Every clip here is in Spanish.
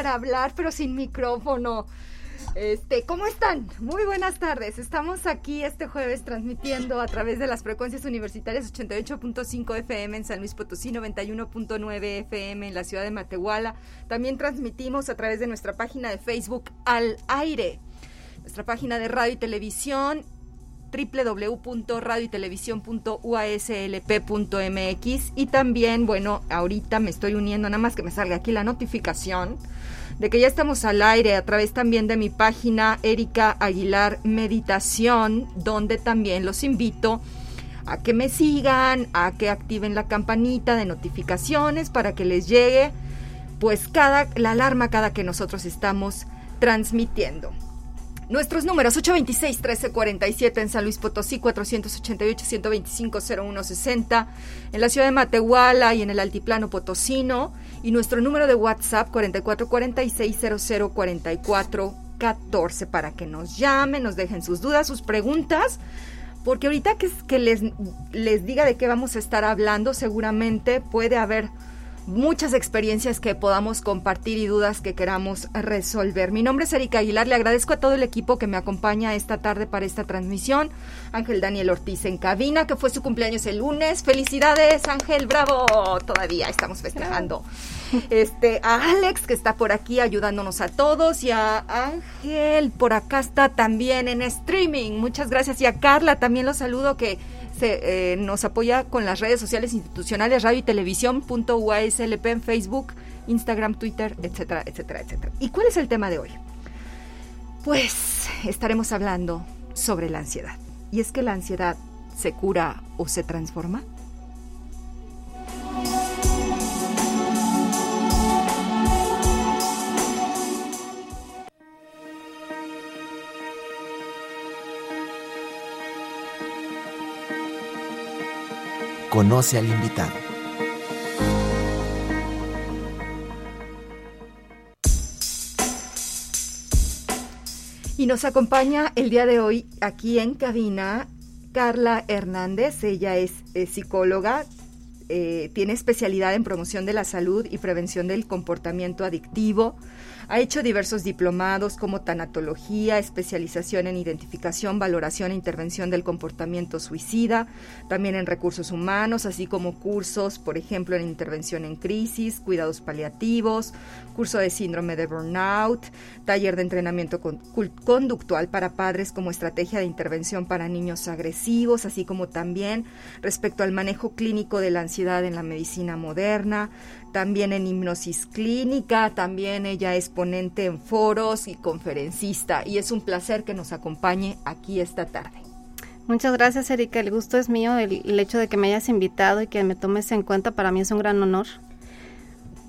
Para hablar, pero sin micrófono. Este, ¿cómo están? Muy buenas tardes. Estamos aquí este jueves transmitiendo a través de las frecuencias universitarias 88.5 FM en San Luis Potosí, 91.9 FM en la ciudad de Matehuala. También transmitimos a través de nuestra página de Facebook Al Aire, nuestra página de radio y televisión www.radiotelevisión.uaslp.mx y también, bueno, ahorita me estoy uniendo, nada más que me salga aquí la notificación de que ya estamos al aire a través también de mi página Erika Aguilar Meditación, donde también los invito a que me sigan, a que activen la campanita de notificaciones para que les llegue pues cada la alarma cada que nosotros estamos transmitiendo. Nuestros números 826-1347 en San Luis Potosí, 488-125-0160 en la ciudad de Matehuala y en el Altiplano Potosino. Y nuestro número de WhatsApp 4446-004414 para que nos llamen, nos dejen sus dudas, sus preguntas. Porque ahorita que, que les, les diga de qué vamos a estar hablando, seguramente puede haber muchas experiencias que podamos compartir y dudas que queramos resolver. Mi nombre es Erika Aguilar, le agradezco a todo el equipo que me acompaña esta tarde para esta transmisión. Ángel Daniel Ortiz en cabina, que fue su cumpleaños el lunes. Felicidades, Ángel, bravo. Todavía estamos festejando. Este, a Alex, que está por aquí ayudándonos a todos, y a Ángel, por acá está también en streaming. Muchas gracias. Y a Carla también los saludo que eh, nos apoya con las redes sociales institucionales radio y televisión punto UASLP Facebook, Instagram, Twitter, etcétera, etcétera, etcétera. ¿Y cuál es el tema de hoy? Pues estaremos hablando sobre la ansiedad. ¿Y es que la ansiedad se cura o se transforma? Conoce al invitado. Y nos acompaña el día de hoy aquí en cabina Carla Hernández. Ella es, es psicóloga, eh, tiene especialidad en promoción de la salud y prevención del comportamiento adictivo. Ha hecho diversos diplomados como tanatología, especialización en identificación, valoración e intervención del comportamiento suicida, también en recursos humanos, así como cursos, por ejemplo, en intervención en crisis, cuidados paliativos, curso de síndrome de burnout, taller de entrenamiento con, conductual para padres como estrategia de intervención para niños agresivos, así como también respecto al manejo clínico de la ansiedad en la medicina moderna, también en hipnosis clínica, también ella es ponente en foros y conferencista y es un placer que nos acompañe aquí esta tarde. Muchas gracias Erika, el gusto es mío, el, el hecho de que me hayas invitado y que me tomes en cuenta para mí es un gran honor.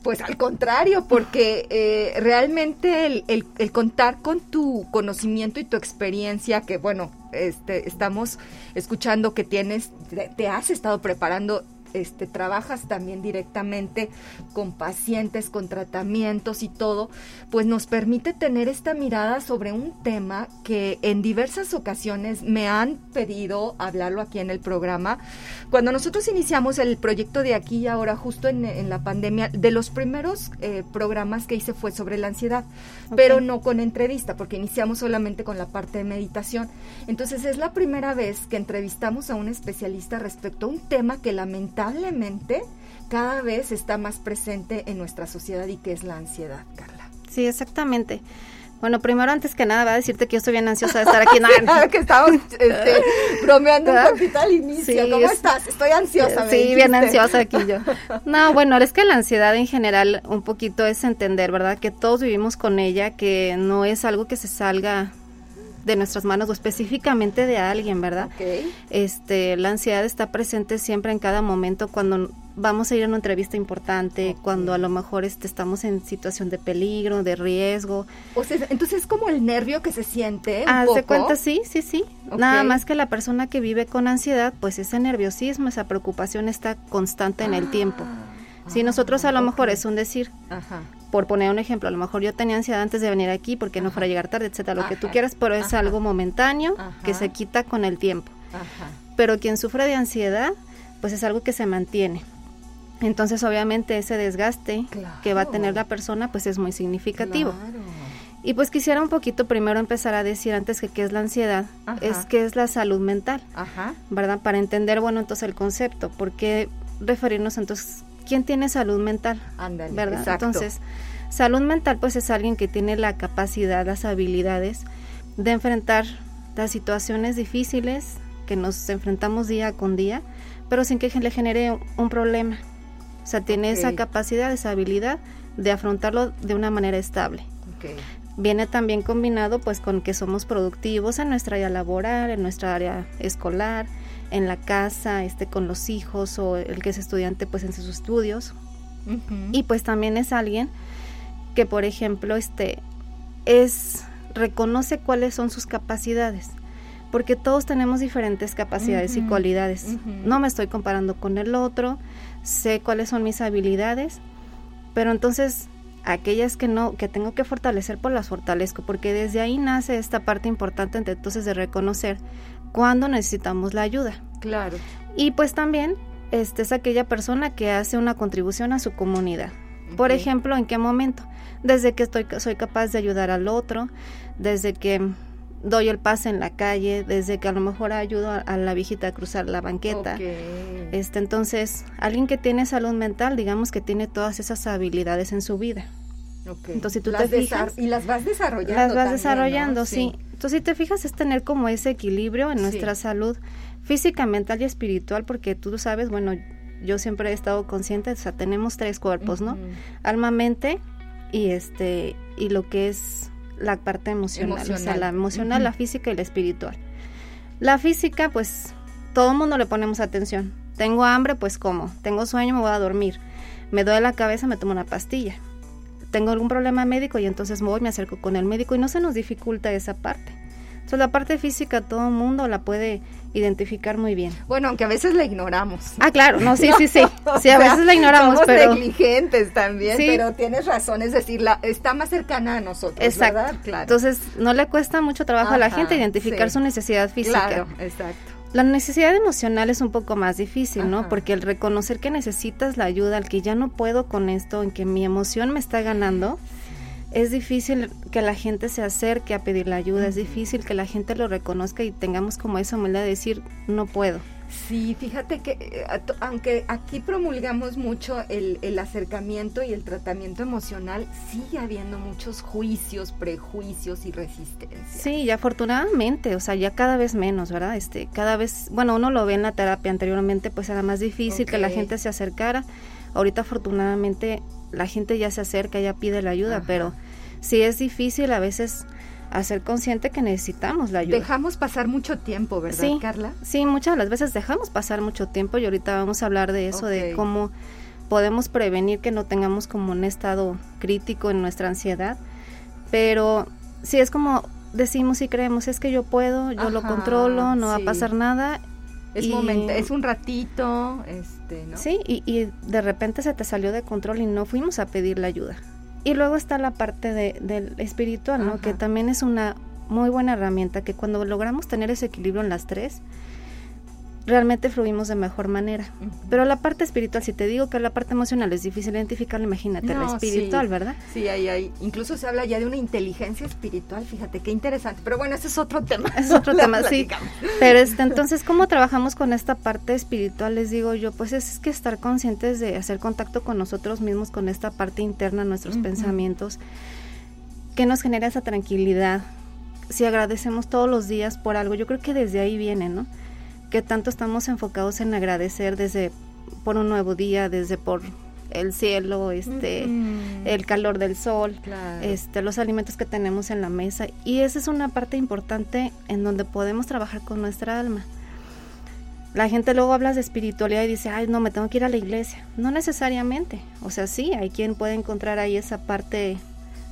Pues al contrario, porque eh, realmente el, el, el, contar con tu conocimiento y tu experiencia, que bueno, este, estamos escuchando que tienes, te has estado preparando este, trabajas también directamente con pacientes, con tratamientos y todo, pues nos permite tener esta mirada sobre un tema que en diversas ocasiones me han pedido hablarlo aquí en el programa. Cuando nosotros iniciamos el proyecto de aquí y ahora, justo en, en la pandemia, de los primeros eh, programas que hice fue sobre la ansiedad, okay. pero no con entrevista, porque iniciamos solamente con la parte de meditación. Entonces es la primera vez que entrevistamos a un especialista respecto a un tema que lamentablemente lamentablemente cada vez está más presente en nuestra sociedad y que es la ansiedad, Carla. Sí, exactamente. Bueno, primero, antes que nada, voy a decirte que yo estoy bien ansiosa de estar aquí. No, que estamos este, bromeando un poquito al inicio. ¿Cómo estás? Estoy ansiosa. sí, bien ansiosa aquí yo. No, bueno, es que la ansiedad en general un poquito es entender, ¿verdad? Que todos vivimos con ella, que no es algo que se salga de nuestras manos o específicamente de alguien, ¿verdad? Este, la ansiedad está presente siempre en cada momento cuando vamos a ir a una entrevista importante, cuando a lo mejor este, estamos en situación de peligro, de riesgo. O sea, entonces es como el nervio que se siente. Haz de cuenta, sí, sí, sí. Nada más que la persona que vive con ansiedad, pues ese nerviosismo, esa preocupación está constante en el tiempo. Si nosotros a lo mejor es un decir, Ajá por poner un ejemplo, a lo mejor yo tenía ansiedad antes de venir aquí porque no fuera a llegar tarde, etcétera, lo que tú quieras, pero es algo momentáneo que se quita con el tiempo. Pero quien sufre de ansiedad, pues es algo que se mantiene. Entonces, obviamente, ese desgaste que va a tener la persona, pues es muy significativo. Y pues quisiera un poquito primero empezar a decir antes que qué es la ansiedad, es qué es la salud mental, ¿verdad? Para entender, bueno, entonces el concepto, ¿por qué referirnos entonces ¿quién tiene salud mental? Ándale, ¿verdad? Entonces, salud mental pues es alguien que tiene la capacidad, las habilidades de enfrentar las situaciones difíciles que nos enfrentamos día con día, pero sin que le genere un problema. O sea, tiene esa capacidad, esa habilidad de afrontarlo de una manera estable. Viene también combinado pues con que somos productivos en nuestra área laboral, en nuestra área escolar, en la casa, este, con los hijos o el que es estudiante pues en sus estudios. Y pues también es alguien que por ejemplo este es reconoce cuáles son sus capacidades porque todos tenemos diferentes capacidades y cualidades. No me estoy comparando con el otro, sé cuáles son mis habilidades, pero entonces aquellas que no que tengo que fortalecer pues las fortalezco porque desde ahí nace esta parte importante entonces de reconocer cuando necesitamos la ayuda. Claro. Y pues también este, es aquella persona que hace una contribución a su comunidad. Por ejemplo, ¿en qué momento? Desde que estoy, soy capaz de ayudar al otro, desde que doy el pase en la calle, desde que a lo mejor ayudo a, la viejita a cruzar la banqueta. Este, entonces, alguien que tiene salud mental, digamos que tiene todas esas habilidades en su vida. Entonces, si tú te fijas, y las vas desarrollando. Las vas desarrollando, sí. Entonces, si te fijas, es tener como ese equilibrio en nuestra salud física, mental y espiritual, porque tú sabes, bueno, yo siempre he estado consciente, o sea, tenemos tres cuerpos, ¿no? Alma, mente y este y lo que es la parte emocional, o sea, la emocional, la física y la espiritual. La física, pues todo el mundo le ponemos atención. Tengo hambre, pues como. Tengo sueño, me voy a dormir. Me duele la cabeza, me tomo una pastilla tengo algún problema médico y entonces voy, me acerco con el médico y no se nos dificulta esa parte. Entonces la parte física todo el mundo la puede identificar muy bien. Bueno, aunque a veces la ignoramos. Ah, claro, no, sí, sí, sí. Sí, a veces la ignoramos, somos negligentes también, pero tienes razón, es decir, la, está más cercana a nosotros, Exacto. Claro. Entonces, no le cuesta mucho trabajo a la gente identificar su necesidad física. Claro, exacto. La necesidad emocional es un poco más difícil, ¿no? Porque el reconocer que necesitas la ayuda, al que ya no puedo con esto, en que mi emoción me está ganando, es difícil que la gente se acerque a pedir la ayuda, es difícil que la gente lo reconozca y tengamos como esa humildad de decir, no puedo. Sí, fíjate que eh, aunque aquí promulgamos mucho el, el, acercamiento y el tratamiento emocional, sigue habiendo muchos juicios, prejuicios y resistencia. Sí, y afortunadamente, o sea, ya cada vez menos, ¿verdad? Este, cada vez, bueno, uno lo ve en la terapia anteriormente, pues era más difícil que la gente se acercara. Ahorita afortunadamente la gente ya se acerca, ya pide la ayuda, pero sí es difícil a veces a ser consciente que necesitamos la ayuda. Dejamos pasar mucho tiempo, ¿verdad, Carla? Sí, muchas de las veces dejamos pasar mucho tiempo y ahorita vamos a hablar de eso, de cómo podemos prevenir que no tengamos como un estado crítico en nuestra ansiedad. Pero sí es como decimos y creemos, es que yo puedo, yo lo controlo, no va a pasar nada. Es, momento, es un ratito, este, ¿no? Sí, y, y de repente se te salió de control y no fuimos a pedir la ayuda. Y luego está la parte de, del espiritual, ¿no? Que también es una muy buena herramienta que cuando logramos tener ese equilibrio en las tres, realmente fluimos de mejor manera. Pero la parte espiritual, si te digo que la parte emocional es difícil identificar, imagínate la espiritual, ¿verdad? Sí, ahí hay, incluso se habla ya de una inteligencia espiritual, fíjate qué interesante. Pero bueno, ese es otro tema. Es otro tema, sí. Pero este, entonces, ¿cómo trabajamos con esta parte espiritual? Les digo yo, pues es que estar conscientes de hacer contacto con nosotros mismos, con esta parte interna, nuestros pensamientos ¿qué nos genera esa tranquilidad? Si agradecemos todos los días por algo, yo creo que desde ahí viene, ¿no? Que tanto estamos enfocados en agradecer desde por un nuevo día, desde por el cielo, este, el calor del sol, este, los alimentos que tenemos en la mesa. Y esa es una parte importante en donde podemos trabajar con nuestra alma. La gente luego habla de espiritualidad y dice, ay, no, me tengo que ir a la iglesia. No necesariamente. O sea, sí, hay quien puede encontrar ahí esa parte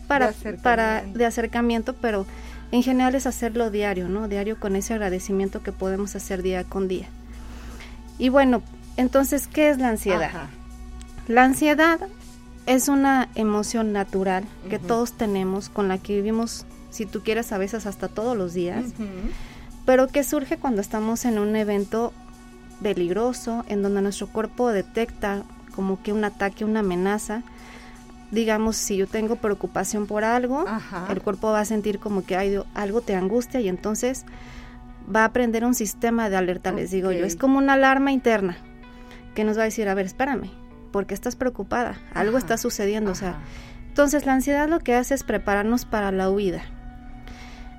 para, para de acercamiento, pero en general es hacerlo diario, ¿no? Diario con ese agradecimiento que podemos hacer día con día. Y bueno, entonces, ¿qué es la ansiedad? La ansiedad es una emoción natural que todos tenemos, con la que vivimos, si tú quieres, a veces hasta todos los días, pero que surge cuando estamos en un evento peligroso, en donde nuestro cuerpo detecta como que un ataque, una amenaza. Digamos, si yo tengo preocupación por algo, el cuerpo va a sentir como que hay algo te angustia y entonces va a prender un sistema de alerta, les digo yo. Es como una alarma interna que nos va a decir, a ver, espérame, porque estás preocupada? Algo está sucediendo, o sea. Entonces la ansiedad lo que hace es prepararnos para la huida.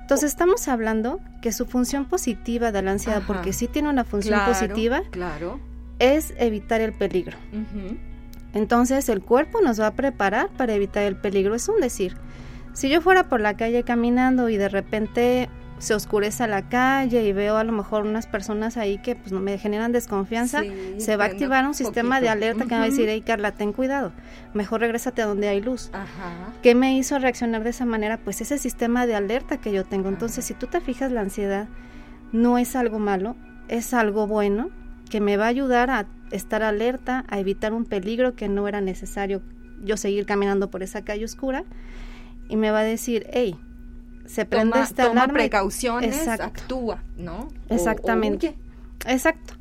Entonces estamos hablando que su función positiva de la ansiedad, porque sí tiene una función positiva, claro. es evitar el peligro. Entonces el cuerpo nos va a preparar para evitar el peligro. Es un decir, si yo fuera por la calle caminando y de repente se oscurece la calle y veo a lo mejor unas personas ahí que pues me generan desconfianza, se va a activar un sistema de alerta que me va a decir, hey Carla, ten cuidado, mejor regrésate a donde hay luz. Ajá. ¿Qué me hizo reaccionar de esa manera? Pues ese sistema de alerta que yo tengo. Entonces, si tú te fijas, la ansiedad no es algo malo, es algo bueno que me va a ayudar a estar alerta, a evitar un peligro que no era necesario yo seguir caminando por esa calle oscura y me va a decir, hey, se prende toma, esta toma precauciones, actúa, ¿no? Exactamente. Exacto.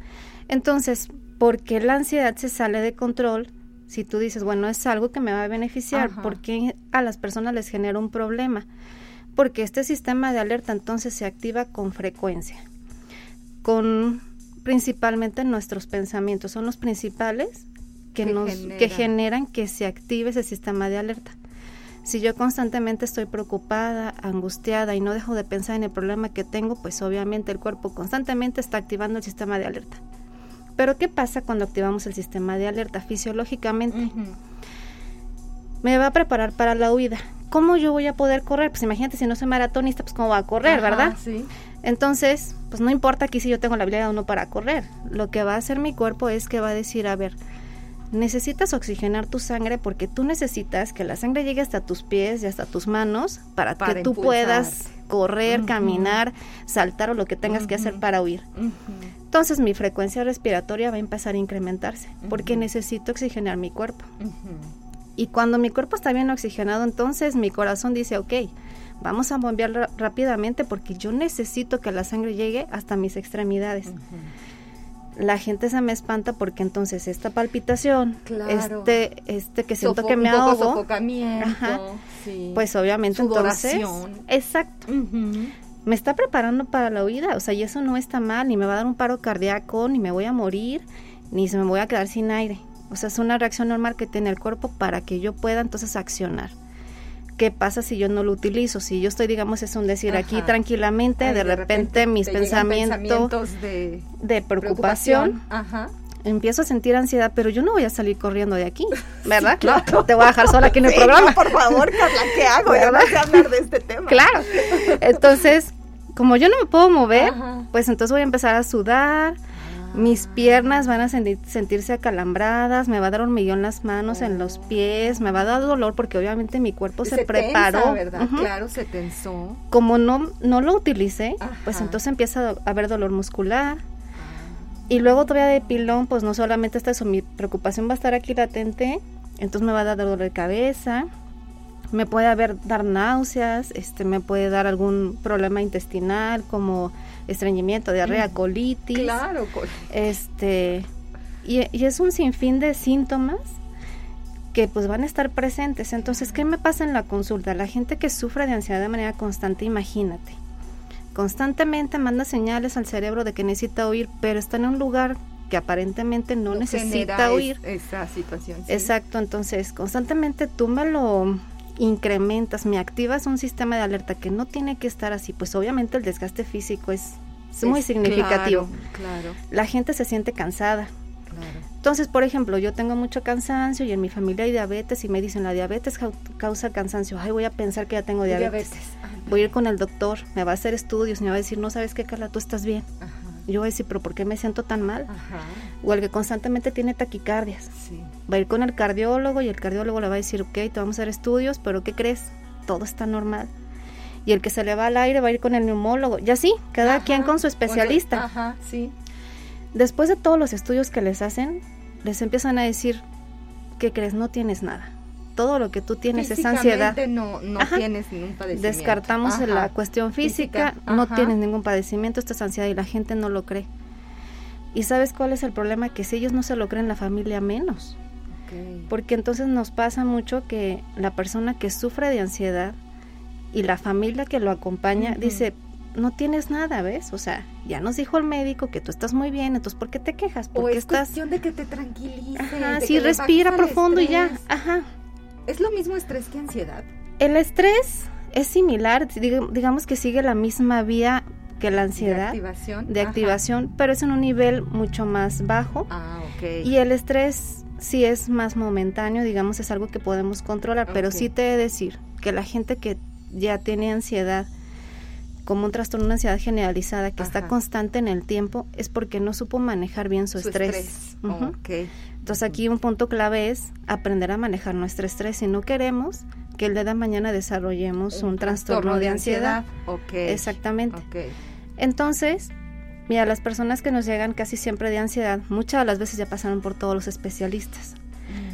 Entonces, porque la ansiedad se sale de control, si tú dices, bueno, es algo que me va a beneficiar, porque a las personas les genera un problema? Porque este sistema de alerta entonces se activa con frecuencia, con principalmente nuestros pensamientos, son los principales que, nos que generan que se active ese sistema de alerta. Si yo constantemente estoy preocupada, angustiada y no dejo de pensar en el problema que tengo, pues obviamente el cuerpo constantemente está activando el sistema de alerta. Pero ¿qué pasa cuando activamos el sistema de alerta fisiológicamente? Me va a preparar para la huida. ¿Cómo yo voy a poder correr? Pues imagínate si no soy maratonista, pues cómo va a correr, ¿verdad? Sí. Entonces, pues no importa aquí si yo tengo la habilidad o no para correr. Lo que va a hacer mi cuerpo es que va a decir, a ver, necesitas oxigenar tu sangre porque tú necesitas que la sangre llegue hasta tus pies y hasta tus manos para, que tú puedas correr, caminar, saltar o lo que tengas que hacer para huir. Entonces mi frecuencia respiratoria va a empezar a incrementarse porque necesito oxigenar mi cuerpo. Y cuando mi cuerpo está bien oxigenado, entonces mi corazón dice, ok, vamos a bombear rápidamente porque yo necesito que la sangre llegue hasta mis extremidades. La gente se me espanta porque entonces esta palpitación, este, este que siento que me ahogo, pues obviamente entonces, exacto, me está preparando para la huida, o sea, y eso no está mal, ni me va a dar un paro cardíaco, ni me voy a morir, ni se me voy a quedar sin aire, o sea, es una reacción normal que tiene el cuerpo para que yo pueda entonces accionar. ¿Qué pasa si yo no lo utilizo? Si yo estoy, digamos, es un decir aquí tranquilamente, de, repente, mis pensamientos, de, preocupación, empiezo a sentir ansiedad, pero yo no voy a salir corriendo de aquí, ¿verdad? claro. Te voy a dejar sola aquí en el programa. por favor, Carla, ¿qué hago? ¿verdad? a hablar de este tema. Claro. Entonces, como yo no me puedo mover, pues entonces voy a empezar a sudar, mis piernas van a sentirse acalambradas, me va a dar hormigueo las manos, en los pies, me va a dar dolor porque obviamente mi cuerpo se, preparó. ¿verdad? Claro, se tensó. Como no, no lo utilicé, pues entonces empieza a haber dolor muscular. Y luego todavía de pilón, pues no solamente está eso, mi preocupación va a estar aquí latente, entonces me va a dar dolor de cabeza, me puede haber dar náuseas, este, me puede dar algún problema intestinal como estreñimiento, diarrea, mm. colitis. Claro, Este, y, es un sinfín de síntomas que pues van a estar presentes. Entonces, ¿qué me pasa en la consulta? La gente que sufre de ansiedad de manera constante, imagínate, constantemente manda señales al cerebro de que necesita huir, pero está en un lugar que aparentemente no, necesita huir. esa situación. Exacto, entonces constantemente tú me lo incrementas, me activas un sistema de alerta que no tiene que estar así, pues obviamente el desgaste físico es, muy significativo. Claro, La gente se siente cansada. Entonces, por ejemplo, yo tengo mucho cansancio y en mi familia hay diabetes y me dicen la diabetes causa cansancio. Ay, voy a pensar que ya tengo diabetes. Voy a ir con el doctor, me va a hacer estudios, me va a decir, no sabes qué, Carla, tú estás bien. Yo voy a decir, pero ¿por qué me siento tan mal? O el que constantemente tiene taquicardias. Va a ir con el cardiólogo y el cardiólogo le va a decir, ok, te vamos a hacer estudios, pero ¿qué crees? Todo está normal. Y el que se le va al aire va a ir con el neumólogo. Y así, cada quien con su especialista. Ajá, sí. Después de todos los estudios que les hacen, les empiezan a decir, ¿qué crees? No tienes nada. Todo lo que tú tienes es ansiedad. no, no tienes ningún padecimiento. Descartamos la cuestión física, no tienes ningún padecimiento, esto es ansiedad y la gente no lo cree. ¿Y sabes cuál es el problema? Que si ellos no se lo creen, la familia menos. Porque entonces nos pasa mucho que la persona que sufre de ansiedad y la familia que lo acompaña dice, no tienes nada, ¿ves? O sea, ya nos dijo el médico que tú estás muy bien, entonces ¿por qué te quejas? Porque o es estás... cuestión de que te tranquilices. Ajá, sí, respira profundo y ya. Ajá. ¿Es lo mismo estrés que ansiedad? El estrés es similar, digamos que sigue la misma vía que la ansiedad. De activación. De activación, pero es en un nivel mucho más bajo. Ah, ok. Y el estrés sí es más momentáneo, digamos, es algo que podemos controlar, pero sí te he de decir que la gente que ya tiene ansiedad, como un trastorno de ansiedad generalizada que está constante en el tiempo, es porque no supo manejar bien su, estrés. Entonces aquí un punto clave es aprender a manejar nuestro estrés. Si no queremos que el día de mañana desarrollemos un, trastorno, de ansiedad. Exactamente. Entonces, mira, las personas que nos llegan casi siempre de ansiedad, muchas de las veces ya pasaron por todos los especialistas.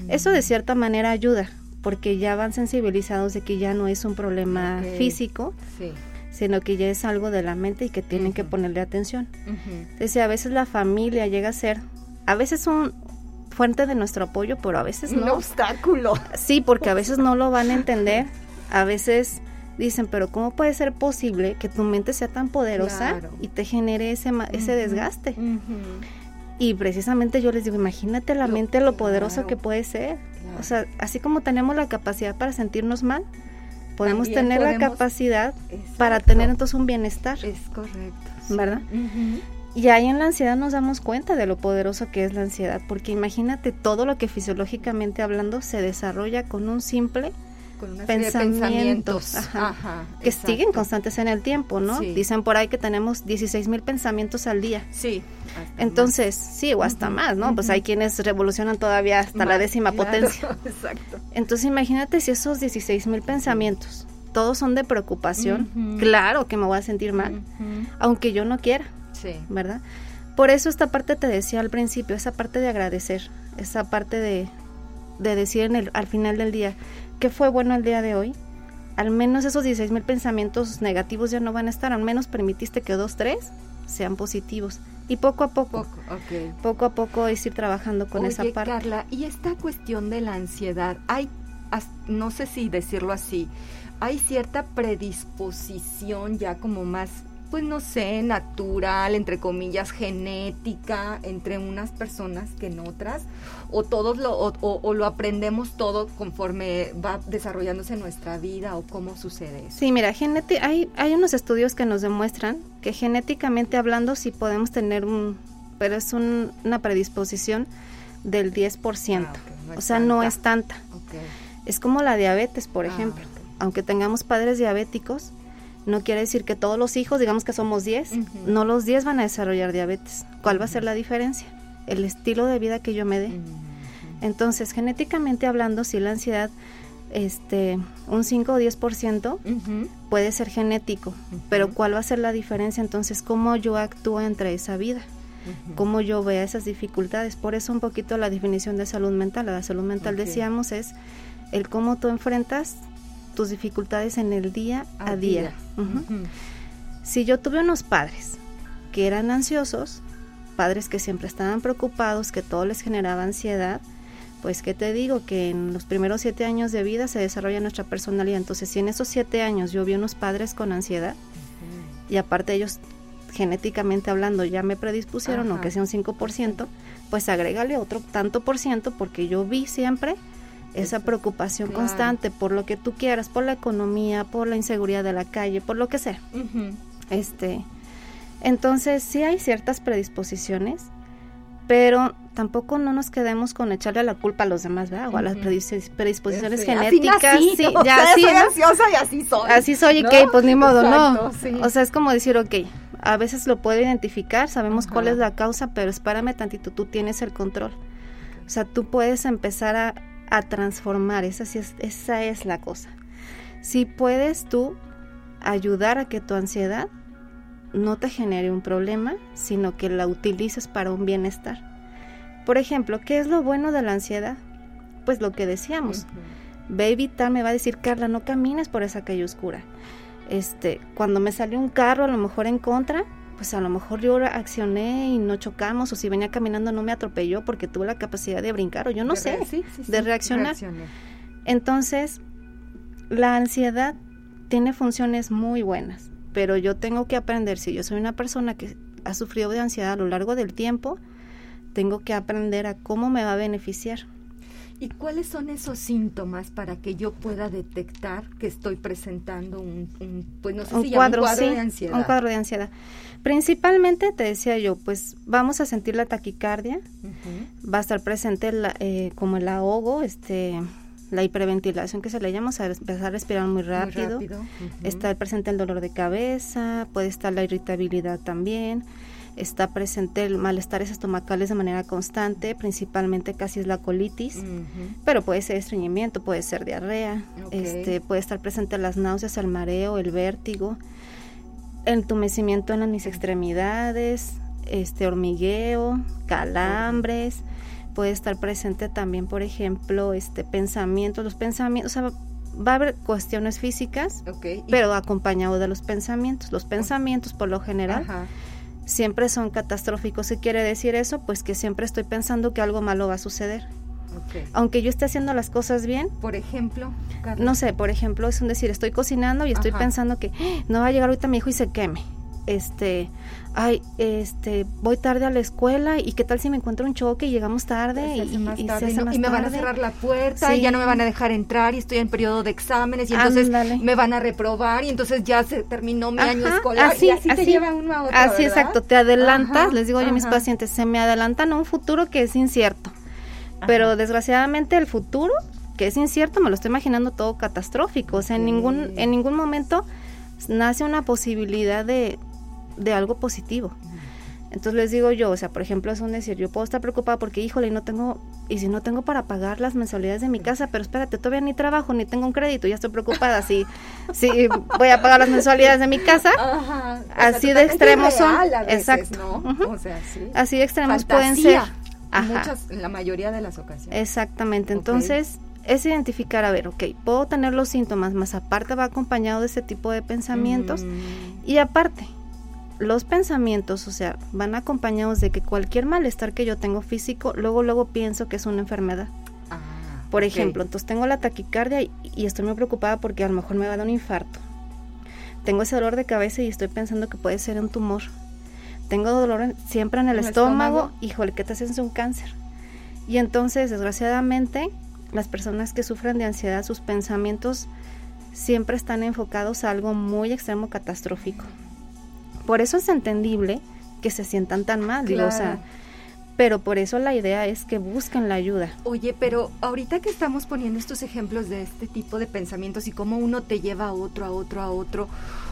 Mm. Eso de cierta manera ayuda, porque ya van sensibilizados de que ya no es un problema físico, sí sino que ya es algo de la mente y que tienen que ponerle atención. Entonces, a veces la familia llega a ser, a veces un fuente de nuestro apoyo, pero a veces no. Un obstáculo. Sí, porque a veces no lo van a entender, a veces dicen, pero ¿cómo puede ser posible que tu mente sea tan poderosa y te genere ese, ese desgaste? Y precisamente yo les digo, imagínate la mente, lo poderoso que puede ser. O sea, así como tenemos la capacidad para sentirnos mal, podemos tener la capacidad para tener entonces un bienestar. Es correcto. ¿Verdad? Y ahí en la ansiedad nos damos cuenta de lo poderoso que es la ansiedad, porque imagínate todo lo que fisiológicamente hablando se desarrolla con un simple pensamientos, que siguen constantes en el tiempo, ¿no? Dicen por ahí que tenemos 16 mil pensamientos al día. Sí. Entonces, sí, o hasta más, ¿no? Pues hay quienes revolucionan todavía hasta la décima potencia. Exacto. Entonces, imagínate si esos 16 mil pensamientos todos son de preocupación, claro que me voy a sentir mal, aunque yo no quiera, sí. ¿verdad? Por eso esta parte te decía al principio, esa parte de agradecer, esa parte de, de decir en el, al final del día, ¿qué fue bueno el día de hoy? Al menos esos 16 mil pensamientos negativos ya no van a estar, al menos permitiste que dos, tres sean positivos. Y poco a poco, poco, a poco es ir trabajando con esa parte. Carla, y esta cuestión de la ansiedad, hay, no sé si decirlo así, hay cierta predisposición ya como más pues no sé, natural, entre comillas, genética, entre unas personas que en otras, o todos lo, o, lo aprendemos todo conforme va desarrollándose nuestra vida, o cómo sucede eso. Sí, mira, hay, hay unos estudios que nos demuestran que genéticamente hablando sí podemos tener un, pero es una predisposición del 10%, ah, o sea, no es tanta. Es como la diabetes, por ah, ejemplo. Aunque tengamos padres diabéticos, no quiere decir que todos los hijos, digamos que somos 10, no los 10 van a desarrollar diabetes. ¿Cuál va a ser la diferencia? El estilo de vida que yo me dé. Entonces, genéticamente hablando, si la ansiedad, este, un 5 o 10% puede ser genético, pero ¿cuál va a ser la diferencia? Entonces, ¿cómo yo actúo entre esa vida? ¿Cómo yo veo esas dificultades? Por eso un poquito la definición de salud mental. La salud mental, decíamos, es el cómo tú enfrentas tus dificultades en el día a, día. Si yo tuve unos padres que eran ansiosos, padres que siempre estaban preocupados, que todo les generaba ansiedad, pues qué te digo, que en los primeros siete años de vida se desarrolla nuestra personalidad. Entonces, si en esos siete años yo vi unos padres con ansiedad, y aparte ellos genéticamente hablando ya me predispusieron, aunque sea un 5%, pues agrégale otro tanto por ciento porque yo vi siempre esa preocupación constante por lo que tú quieras, por la economía, por la inseguridad de la calle, por lo que sea. Este, entonces sí hay ciertas predisposiciones, pero tampoco no nos quedemos con echarle la culpa a los demás, ¿verdad? O a las predisposiciones genéticas. Así sí, ya soy ansiosa y así soy. Así soy, y que pues ni modo, no. O sea, es como decir, ok, a veces lo puedo identificar, sabemos cuál es la causa, pero espárame tantito, tú tienes el control. O sea, tú puedes empezar a, a transformar, esa, es, esa es la cosa. Si puedes tú ayudar a que tu ansiedad no te genere un problema, sino que la utilices para un bienestar. Por ejemplo, ¿qué es lo bueno de la ansiedad? Pues lo que decíamos. Baby tal me va a decir, Carla, no camines por esa calle oscura. Este, cuando me salió un carro a lo mejor en contra, pues a lo mejor yo accioné y no chocamos, o si venía caminando no me atropelló porque tuve la capacidad de brincar, o yo no sé, de reaccionar. Entonces, la ansiedad tiene funciones muy buenas pero yo tengo que aprender, si yo soy una persona que ha sufrido de ansiedad a lo largo del tiempo, tengo que aprender a cómo me va a beneficiar. ¿Y cuáles son esos síntomas para que yo pueda detectar que estoy presentando un, pues no sé un, cuadro, de ansiedad? Un cuadro de ansiedad. Principalmente, te decía yo, pues vamos a sentir la taquicardia, va a estar presente eh, como el ahogo, este la hiperventilación que se le llama, o sea, empezar a respirar muy rápido, está presente el dolor de cabeza, puede estar la irritabilidad también, está presente el malestares estomacales de manera constante, principalmente casi es la colitis, pero puede ser estreñimiento, puede ser diarrea, este, puede estar presente las náuseas, el mareo, el vértigo, entumecimiento en mis extremidades, este hormigueo, calambres, puede estar presente también, por ejemplo, este pensamientos, los pensamientos, o sea, va a haber cuestiones físicas, pero acompañado de los pensamientos. Los pensamientos, por lo general, siempre son catastróficos. ¿Qué quiere decir eso? Pues que siempre estoy pensando que algo malo va a suceder. Aunque yo esté haciendo las cosas bien. Por ejemplo, no sé, por ejemplo, es un decir, estoy cocinando y estoy pensando que ¡Ah! no va a llegar ahorita mi hijo y se queme. Este, ay, este, voy tarde a la escuela y qué tal si me encuentro un choque y llegamos tarde, y, me van a cerrar la puerta y ya no me van a dejar entrar y estoy en periodo de exámenes y entonces me van a reprobar y entonces ya se terminó mi año escolar así, y así, te lleva uno a otro, Así exacto, te adelantas, les digo yo a mis pacientes, se me adelantan a un futuro que es incierto. Pero desgraciadamente el futuro que es incierto me lo estoy imaginando todo catastrófico, o sea, en ningún en ningún momento nace una posibilidad de, de algo positivo. Entonces les digo yo, o sea, por ejemplo, es un decir, yo puedo estar preocupada porque, híjole, no tengo, y si no tengo para pagar las mensualidades de mi casa, pero espérate, todavía ni trabajo, ni tengo un crédito, ya estoy preocupada, si, si voy a pagar las mensualidades de mi casa, así de extremos son, exacto, así de extremos pueden ser. Muchas, la mayoría de las ocasiones. Exactamente, entonces es identificar, a ver, ok, puedo tener los síntomas, más aparte va acompañado de ese tipo de pensamientos, mm. y aparte, los pensamientos, o sea, van acompañados de que cualquier malestar que yo tengo físico, luego, luego pienso que es una enfermedad. Ah, Por ejemplo, entonces tengo la taquicardia y, estoy muy preocupada porque a lo mejor me va a dar un infarto. Tengo ese dolor de cabeza y estoy pensando que puede ser un tumor. Tengo dolor siempre en el, estómago, y híjole, ¿qué te haces un cáncer? Y entonces, desgraciadamente, las personas que sufren de ansiedad, sus pensamientos siempre están enfocados a algo muy extremo catastrófico. Por eso es entendible que se sientan tan mal, digo, o sea, pero por eso la idea es que busquen la ayuda. Oye, pero ahorita que estamos poniendo estos ejemplos de este tipo de pensamientos y cómo uno te lleva a otro, a otro, a otro,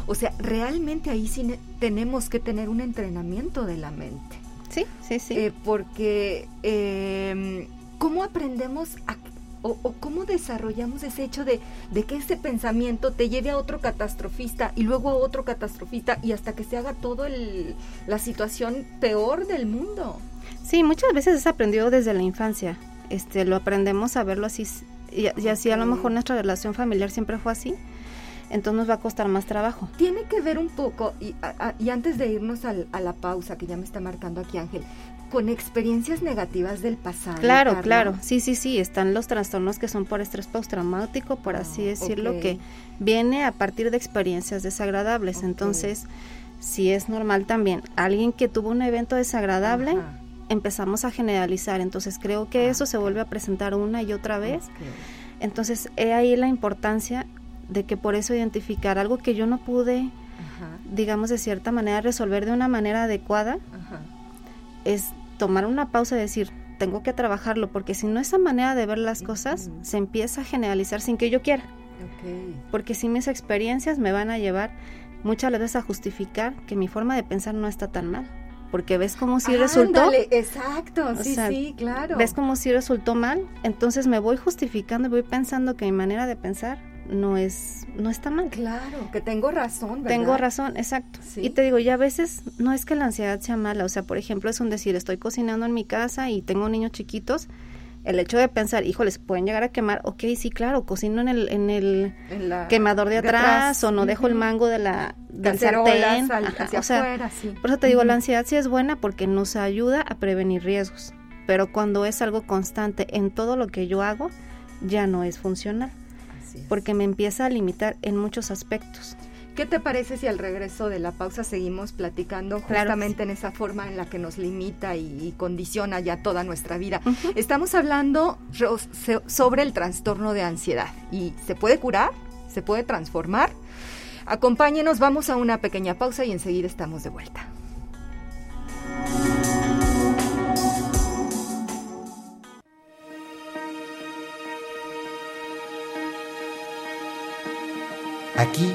o sea, realmente ahí sí tenemos que tener un entrenamiento de la mente. Sí, sí, sí. Eh, porque, eh, ¿cómo aprendemos a o, cómo desarrollamos ese hecho de, que ese pensamiento te lleve a otro catastrofista y luego a otro catastrofista y hasta que se haga todo el, la situación peor del mundo. Sí, muchas veces es aprendido desde la infancia. Este, lo aprendemos a verlo así y, así a lo mejor nuestra relación familiar siempre fue así entonces nos va a costar más trabajo. Tiene que ver un poco, y, y antes de irnos a la pausa que ya me está marcando aquí Ángel, con experiencias negativas del pasado. Claro, claro, sí, sí, sí, están los trastornos que son por estrés postraumático, por así ah, decirlo, que viene a partir de experiencias desagradables. Entonces, sí es normal también, alguien que tuvo un evento desagradable, empezamos a generalizar. Entonces creo que eso se vuelve a presentar una y otra vez. Entonces he ahí la importancia de que por eso identificar algo que yo no pude, digamos de cierta manera, resolver de una manera adecuada, es tomar una pausa y decir, tengo que trabajarlo, porque si no esa manera de ver las cosas se empieza a generalizar sin que yo quiera. Porque si mis experiencias me van a llevar muchas veces a justificar que mi forma de pensar no está tan mal. Porque ves como si resultó. Exacto, sí, sí, claro. Ves como si resultó mal, entonces me voy justificando y voy pensando que mi manera de pensar no es no está mal. Claro, que tengo razón, ¿verdad? Tengo razón, exacto. Y te digo, ya a veces no es que la ansiedad sea mala, o sea, por ejemplo, es un decir, estoy cocinando en mi casa y tengo niños chiquitos, el hecho de pensar, híjoles, pueden llegar a quemar, ok, sí, claro, cocino en el, en el quemador de atrás, o no dejo el mango de la, del sartén. o sea, Por eso te digo, la ansiedad sí es buena porque nos ayuda a prevenir riesgos, pero cuando es algo constante en todo lo que yo hago, ya no es funcional, porque me empieza a limitar en muchos aspectos. ¿Qué te parece si al regreso de la pausa seguimos platicando justamente en esa forma en la que nos limita y, condiciona ya toda nuestra vida? Estamos hablando sobre el trastorno de ansiedad y se puede curar, se puede transformar. Acompáñenos, vamos a una pequeña pausa y enseguida estamos de vuelta. Aquí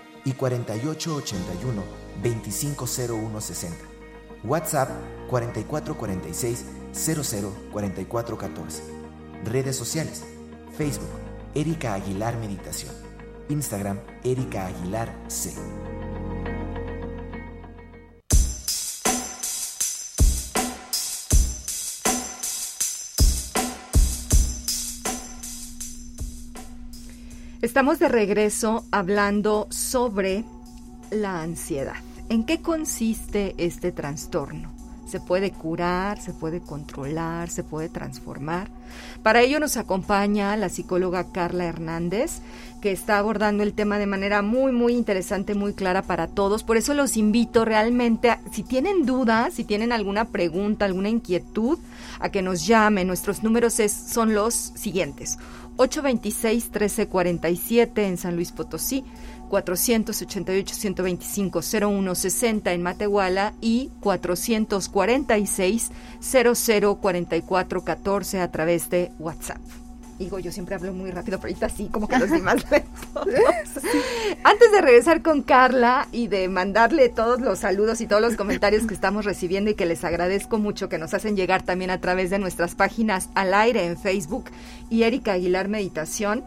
y 4881 250160. WhatsApp 4446 004414. Redes sociales: Facebook Erika Aguilar Meditación. Instagram Erika Aguilar C. Estamos de regreso hablando sobre la ansiedad. ¿En qué consiste este trastorno? ¿Se puede curar? ¿Se puede controlar? ¿Se puede transformar? Para ello nos acompaña la psicóloga Carla Hernández, que está abordando el tema de manera muy, muy interesante, muy clara para todos. Por eso los invito realmente, si tienen dudas, si tienen alguna pregunta, alguna inquietud, a que nos llamen. Nuestros números son los siguientes. 826-1347 en San Luis Potosí, 488-125-0160 en Matehuala y 446-004414 a través de WhatsApp digo, yo siempre hablo muy rápido, pero ahorita sí, como que los demás Antes de regresar con Carla y de mandarle todos los saludos y todos los comentarios que estamos recibiendo y que les agradezco mucho que nos hacen llegar también a través de nuestras páginas al aire en Facebook y Erika Aguilar Meditación.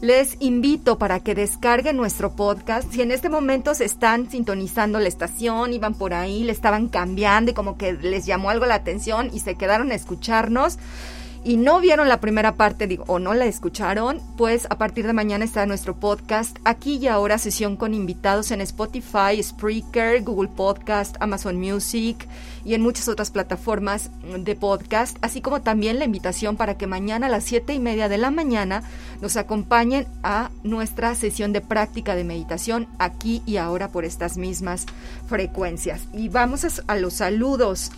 Les invito para que descarguen nuestro podcast. Si en este momento se están sintonizando la estación, iban por ahí, le estaban cambiando y como que les llamó algo la atención y se quedaron a escucharnos, y no vieron la primera parte digo, o no la escucharon, pues a partir de mañana está nuestro podcast aquí y ahora sesión con invitados en Spotify, Spreaker, Google Podcast, Amazon Music y en muchas otras plataformas de podcast, así como también la invitación para que mañana a las siete y media de la mañana nos acompañen a nuestra sesión de práctica de meditación aquí y ahora por estas mismas frecuencias. Y vamos a los saludos.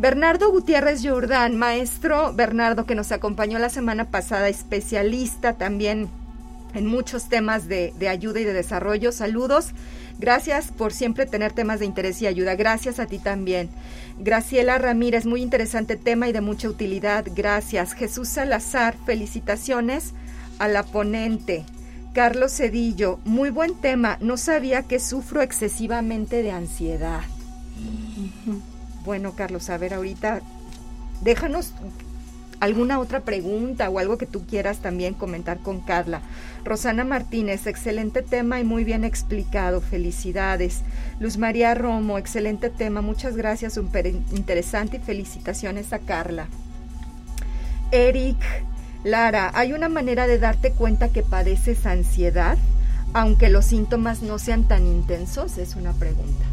Bernardo Gutiérrez Jordán, maestro Bernardo que nos acompañó la semana pasada, especialista también en muchos temas de, ayuda y de desarrollo. Saludos. Gracias por siempre tener temas de interés y ayuda. Gracias a ti también. Graciela Ramírez, muy interesante tema y de mucha utilidad. Gracias. Jesús Salazar, felicitaciones a la ponente. Carlos Cedillo, muy buen tema. No sabía que sufro excesivamente de ansiedad. Bueno, Carlos, a ver, ahorita déjanos alguna otra pregunta o algo que tú quieras también comentar con Carla. Rosana Martínez, excelente tema y muy bien explicado, felicidades. Luz María Romo, excelente tema, muchas gracias, súper interesante y felicitaciones a Carla. Eric, Lara, ¿hay una manera de darte cuenta que padeces ansiedad, aunque los síntomas no sean tan intensos? Es una pregunta.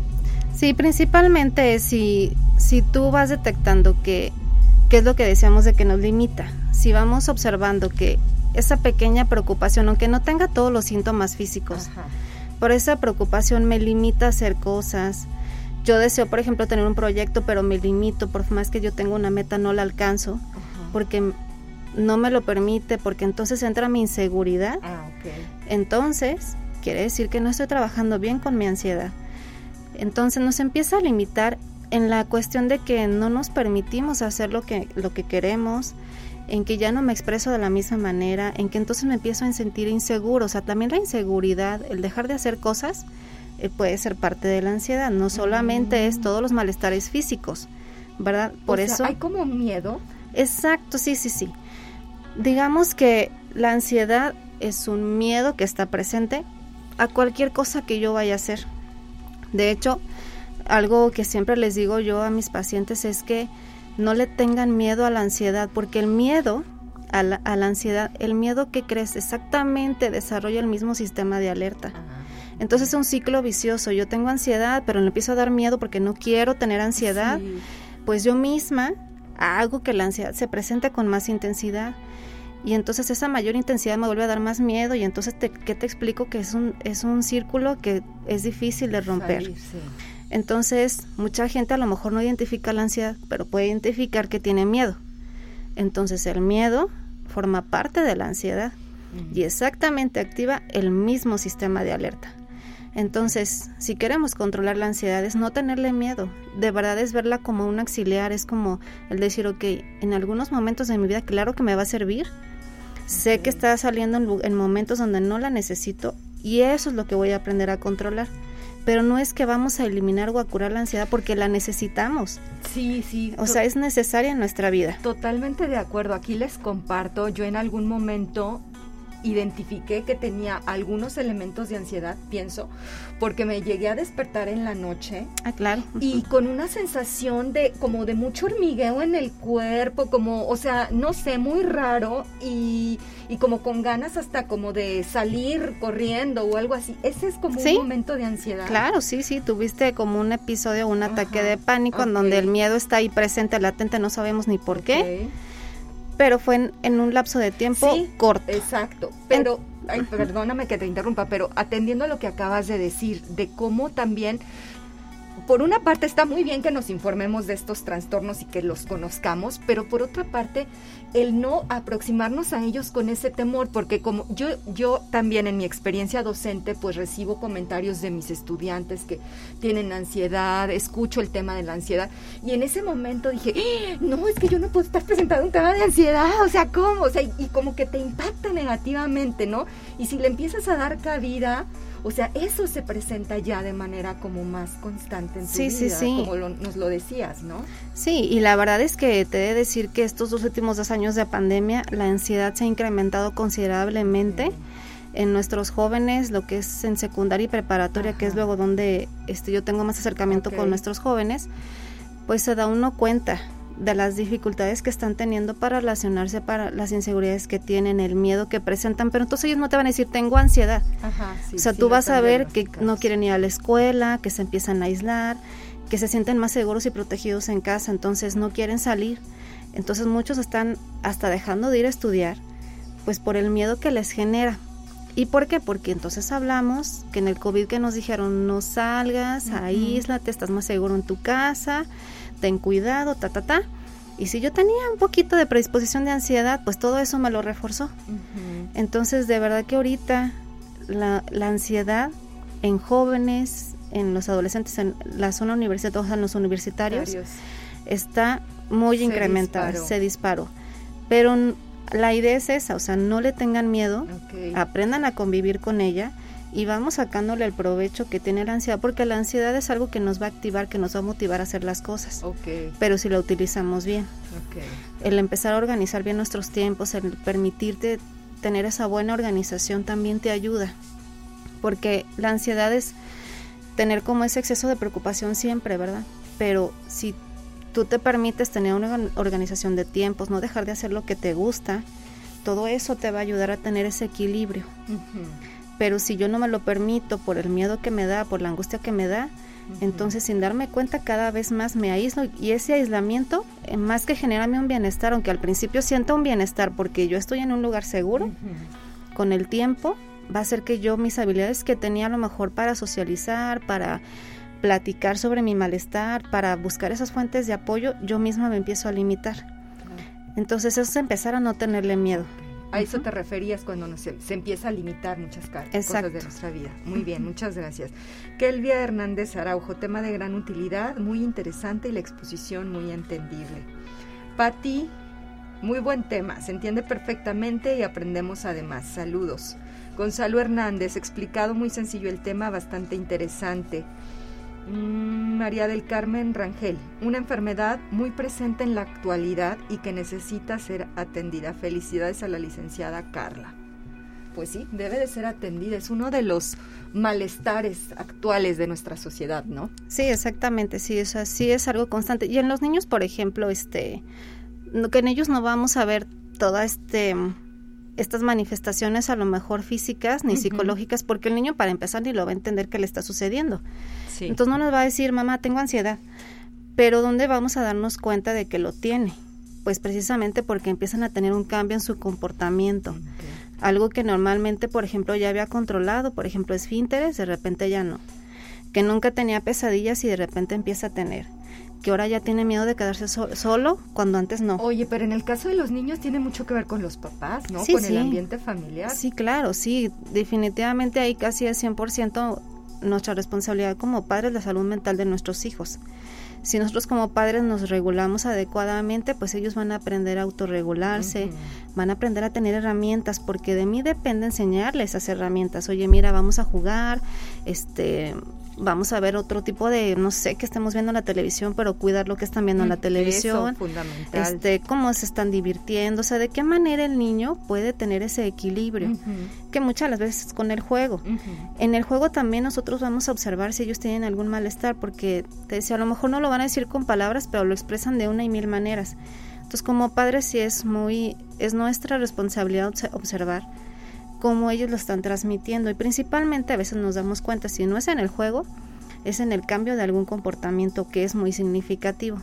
Sí, principalmente si, si tú vas detectando que, qué es lo que decíamos de que nos limita. Si vamos observando que esa pequeña preocupación, aunque no tenga todos los síntomas físicos, por esa preocupación me limita a hacer cosas. Yo deseo, por ejemplo, tener un proyecto, pero me limito, por más que yo tenga una meta, no la alcanzo, porque no me lo permite, porque entonces entra mi inseguridad. Ah, entonces, quiere decir que no estoy trabajando bien con mi ansiedad. Entonces nos empieza a limitar en la cuestión de que no nos permitimos hacer lo que, lo que queremos, en que ya no me expreso de la misma manera, en que entonces me empiezo a sentir inseguro. O sea, también la inseguridad, el dejar de hacer cosas, eh, puede ser parte de la ansiedad. No solamente es mm. todos los malestares físicos, ¿verdad? Por eso. ¿Hay como miedo? Exacto, sí, sí, sí. Digamos que la ansiedad es un miedo que está presente a cualquier cosa que yo vaya a hacer. De hecho, algo que siempre les digo yo a mis pacientes es que no le tengan miedo a la ansiedad, porque el miedo a la, ansiedad, el miedo que crees exactamente desarrolla el mismo sistema de alerta. Entonces es un ciclo vicioso. Yo tengo ansiedad, pero le empiezo a dar miedo porque no quiero tener ansiedad. Pues yo misma hago que la ansiedad se presente con más intensidad. Y entonces esa mayor intensidad me vuelve a dar más miedo y entonces te, ¿qué te explico? Que es un, es un círculo que es difícil de romper. Entonces, mucha gente a lo mejor no identifica la ansiedad, pero puede identificar que tiene miedo. Entonces, el miedo forma parte de la ansiedad y exactamente activa el mismo sistema de alerta. Entonces, si queremos controlar la ansiedad es no tenerle miedo, de verdad es verla como un auxiliar, es como el decir, ok, en algunos momentos de mi vida claro que me va a servir, sé que está saliendo en, en momentos donde no la necesito y eso es lo que voy a aprender a controlar pero no es que vamos a eliminar o a curar la ansiedad porque la necesitamos. Sí, sí. O sea, es necesaria en nuestra vida. Totalmente de acuerdo. Aquí les comparto, yo en algún momento identifiqué que tenía algunos elementos de ansiedad, pienso, porque me llegué a despertar en la noche. Ah, claro. Y con una sensación de como de mucho hormigueo en el cuerpo, como, o sea, no sé, muy raro y, y como con ganas hasta como de salir corriendo o algo así. Ese es como un momento de ansiedad. Claro, sí, sí, tuviste como un episodio, un ataque de pánico en donde el miedo está ahí presente, latente, no sabemos ni por qué pero fue en, un lapso de tiempo corto. Exacto, pero, perdóname que te interrumpa, pero atendiendo a lo que acabas de decir, de cómo también por una parte está muy bien que nos informemos de estos trastornos y que los conozcamos, pero por otra parte el no aproximarnos a ellos con ese temor, porque como yo yo también en mi experiencia docente pues recibo comentarios de mis estudiantes que tienen ansiedad, escucho el tema de la ansiedad y en ese momento dije, ¡Ah! no, es que yo no puedo estar presentando un tema de ansiedad, o sea, ¿cómo? O sea, y, y como que te impacta negativamente, ¿no? Y si le empiezas a dar cabida, o sea, eso se presenta ya de manera como más constante en tu sí, vida, sí, sí. como nos lo decías, ¿no? Sí, y la verdad es que te he de decir que estos dos últimos dos años de pandemia, la ansiedad se ha incrementado considerablemente. En nuestros jóvenes, lo que es en secundaria y preparatoria, que es luego donde este, yo tengo más acercamiento con nuestros jóvenes, pues se da uno cuenta de las dificultades que están teniendo para relacionarse, para las inseguridades que tienen, el miedo que presentan, pero entonces ellos no te van a decir, tengo ansiedad. o sea, tú vas a ver que no quieren ir a la escuela, que se empiezan a aislar, que se sienten más seguros y protegidos en casa, entonces no quieren salir. Entonces muchos están hasta dejando de ir a estudiar, pues por el miedo que les genera. ¿Y por qué? Porque entonces hablamos que en el COVID que nos dijeron no salgas, aíslate, estás más seguro en tu casa, ten cuidado, ta, ta, ta. Y si yo tenía un poquito de predisposición de ansiedad, pues todo eso me lo reforzó. Entonces, de verdad que ahorita la, la, ansiedad en jóvenes, en los adolescentes, en la zona universitaria, todos en los universitarios, está muy incrementada, se disparó. Pero la idea es esa, o sea, no le tengan miedo, aprendan a convivir con ella y vamos sacándole el provecho que tiene la ansiedad, porque la ansiedad es algo que nos va a activar, que nos va a motivar a hacer las cosas. Ok. Pero si lo utilizamos bien. Ok. El empezar a organizar bien nuestros tiempos, el permitirte tener esa buena organización también te ayuda. Porque la ansiedad es tener como ese exceso de preocupación siempre, ¿verdad? Pero si tú te permites tener una organización de tiempos, no dejar de hacer lo que te gusta, todo eso te va a ayudar a tener ese equilibrio. Pero si yo no me lo permito por el miedo que me da, por la angustia que me da, entonces sin darme cuenta cada vez más me aíslo y ese aislamiento, eh, más que generarme un bienestar, aunque al principio sienta un bienestar porque yo estoy en un lugar seguro, con el tiempo va a hacer que yo mis habilidades que tenía a lo mejor para socializar, para platicar sobre mi malestar, para buscar esas fuentes de apoyo, yo misma me empiezo a limitar. Entonces eso es empezar a no tenerle miedo. A eso te referías cuando no se, se empieza a limitar muchas cosas de nuestra vida. Muy bien, muchas gracias. Kelvia Hernández Araujo, tema de gran utilidad, muy interesante y la exposición muy entendible. Patti, muy buen tema, se entiende perfectamente y aprendemos además. Saludos. Gonzalo Hernández, explicado muy sencillo el tema, bastante interesante. Mm, María del Carmen Rangel, una enfermedad muy presente en la actualidad y que necesita ser atendida. Felicidades a la licenciada Carla. Pues sí, debe de ser atendida. Es uno de los malestares actuales de nuestra sociedad, ¿no? Sí, exactamente, sí, eso sí es algo constante. Y en los niños, por ejemplo, este, que en ellos no vamos a ver toda este estas manifestaciones a lo mejor físicas ni psicológicas porque el niño para empezar ni lo va a entender que le está sucediendo. Sí. Entonces no nos va a decir, mamá, tengo ansiedad. Pero ¿dónde vamos a darnos cuenta de que lo tiene? Pues precisamente porque empiezan a tener un cambio en su comportamiento. Algo que normalmente, por ejemplo, ya había controlado, por ejemplo, esfínteres, de repente ya no. Que nunca tenía pesadillas y de repente empieza a tener. Que ahora ya tiene miedo de quedarse so- solo cuando antes no. Oye, pero en el caso de los niños tiene mucho que ver con los papás, ¿no? Sí, con sí. el ambiente familiar. Sí, claro, sí, definitivamente ahí casi es 100% nuestra responsabilidad como padres la salud mental de nuestros hijos. Si nosotros como padres nos regulamos adecuadamente, pues ellos van a aprender a autorregularse, van a aprender a tener herramientas, porque de mí depende enseñarles esas herramientas. Oye, mira, vamos a jugar, este, vamos a ver otro tipo de, no sé, que estemos viendo en la televisión, pero cuidar lo que están viendo en la Eso, televisión fundamental. este, cómo se están divirtiendo, o sea, de qué manera el niño puede tener ese equilibrio, que muchas las veces con el juego. En el juego también nosotros vamos a observar si ellos tienen algún malestar, porque te decía, a lo mejor no lo van a decir con palabras, pero lo expresan de una y mil maneras. Entonces, como padres sí es muy, es nuestra responsabilidad obse- observar cómo ellos lo están transmitiendo y principalmente a veces nos damos cuenta si no es en el juego, es en el cambio de algún comportamiento que es muy significativo.